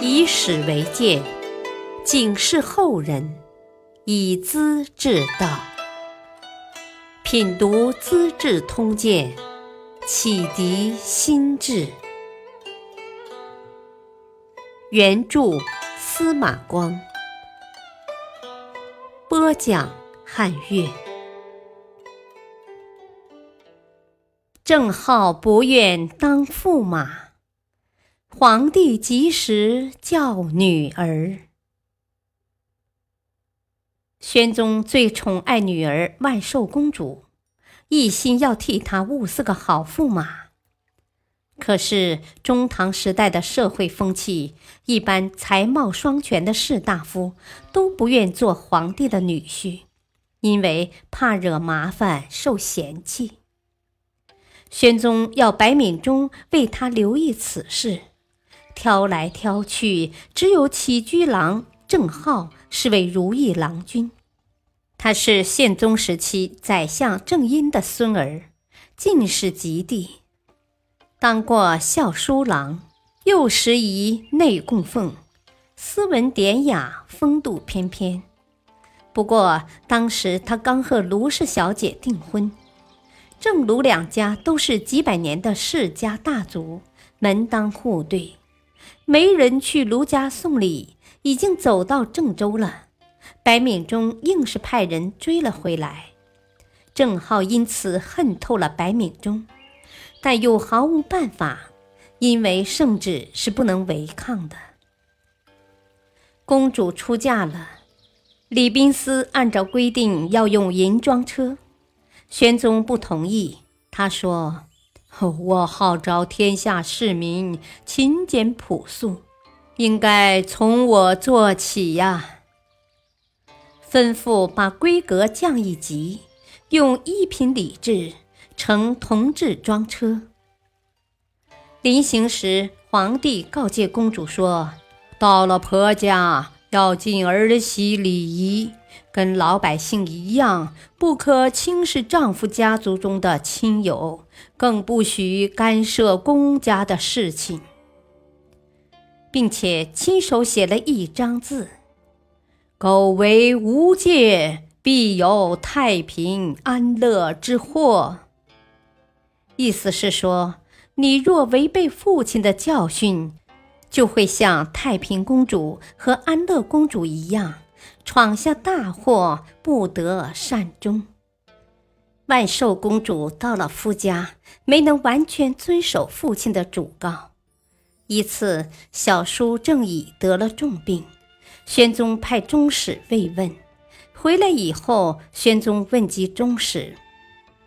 以史为鉴，警示后人，以资治道。品读《资治通鉴》，启迪心智。原著司马光，播讲汉乐。郑浩不愿当驸马，皇帝及时叫女儿。宣宗最宠爱女儿万寿公主，一心要替她物色个好驸马。可是中唐时代的社会风气，一般才貌双全的士大夫都不愿做皇帝的女婿，因为怕惹麻烦、受嫌弃。宣宗要白敏中为他留意此事，挑来挑去，只有起居郎郑浩是位如意郎君。他是宪宗时期宰相郑殷的孙儿，进士及第，当过校书郎，又时仪内供奉，斯文典雅，风度翩翩。不过当时他刚和卢氏小姐订婚。郑卢两家都是几百年的世家大族，门当户对，没人去卢家送礼，已经走到郑州了。白敏中硬是派人追了回来，郑浩因此恨透了白敏中，但又毫无办法，因为圣旨是不能违抗的。公主出嫁了，李宾思按照规定要用银装车。玄宗不同意，他说：“ 我号召天下市民勤俭朴素，应该从我做起呀。”吩咐把规格降一级，用一品礼制乘铜制装车。临行时，皇帝告诫公主说：“到了婆家，要尽儿媳礼仪。”跟老百姓一样，不可轻视丈夫家族中的亲友，更不许干涉公家的事情，并且亲手写了一张字：“苟为无戒，必有太平安乐之祸。”意思是说，你若违背父亲的教训，就会像太平公主和安乐公主一样。闯下大祸，不得善终。万寿公主到了夫家，没能完全遵守父亲的嘱告。一次，小叔正已得了重病，宣宗派中使慰问。回来以后，宣宗问及中使：“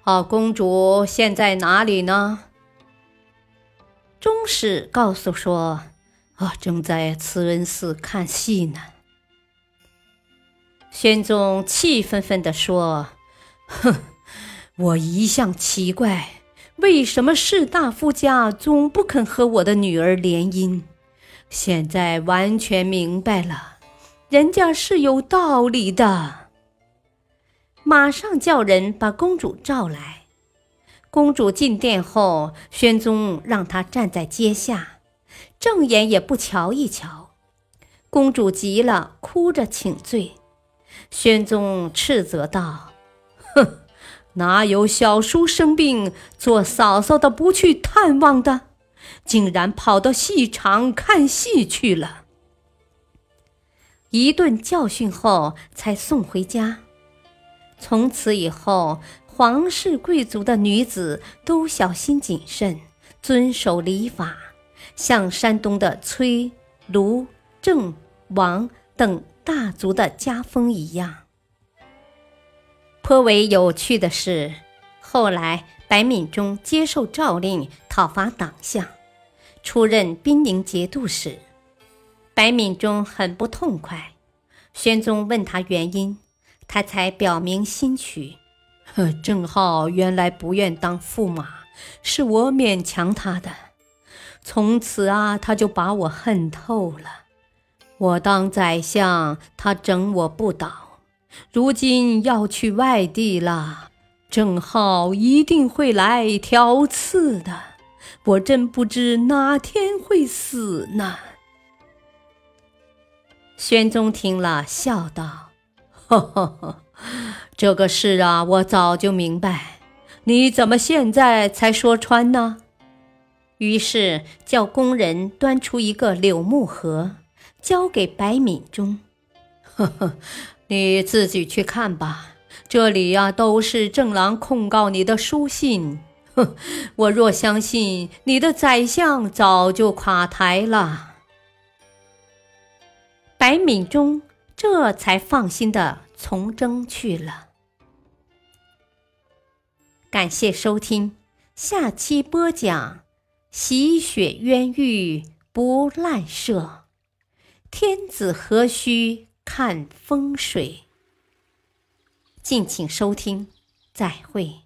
啊，公主现在哪里呢？”中使告诉说：“啊，正在慈恩寺看戏呢。”宣宗气愤愤地说：“哼，我一向奇怪，为什么士大夫家总不肯和我的女儿联姻？现在完全明白了，人家是有道理的。马上叫人把公主召来。公主进殿后，宣宗让她站在阶下，正眼也不瞧一瞧。公主急了，哭着请罪。”宣宗斥责道：“哼，哪有小叔生病，做嫂嫂的不去探望的？竟然跑到戏场看戏去了！”一顿教训后，才送回家。从此以后，皇室贵族的女子都小心谨慎，遵守礼法，像山东的崔、卢、郑、王等。大族的家风一样。颇为有趣的是，后来白敏中接受诏令讨伐党项，出任兵宁节度使。白敏中很不痛快，宣宗问他原因，他才表明心曲。郑浩原来不愿当驸马，是我勉强他的。从此啊，他就把我恨透了。我当宰相，他整我不倒。如今要去外地了，郑浩一定会来挑刺的。我真不知哪天会死呢。宣宗听了，笑道：“呵呵呵，这个事啊，我早就明白，你怎么现在才说穿呢？”于是叫工人端出一个柳木盒，交给白敏中：“呵呵，你自己去看吧。这里呀，都是正郎控告你的书信。哼，我若相信，你的宰相早就垮台了。”白敏中这才放心的从征去了。感谢收听，下期播讲：洗雪冤狱不滥射，天子何须看风水？敬请收听，再会。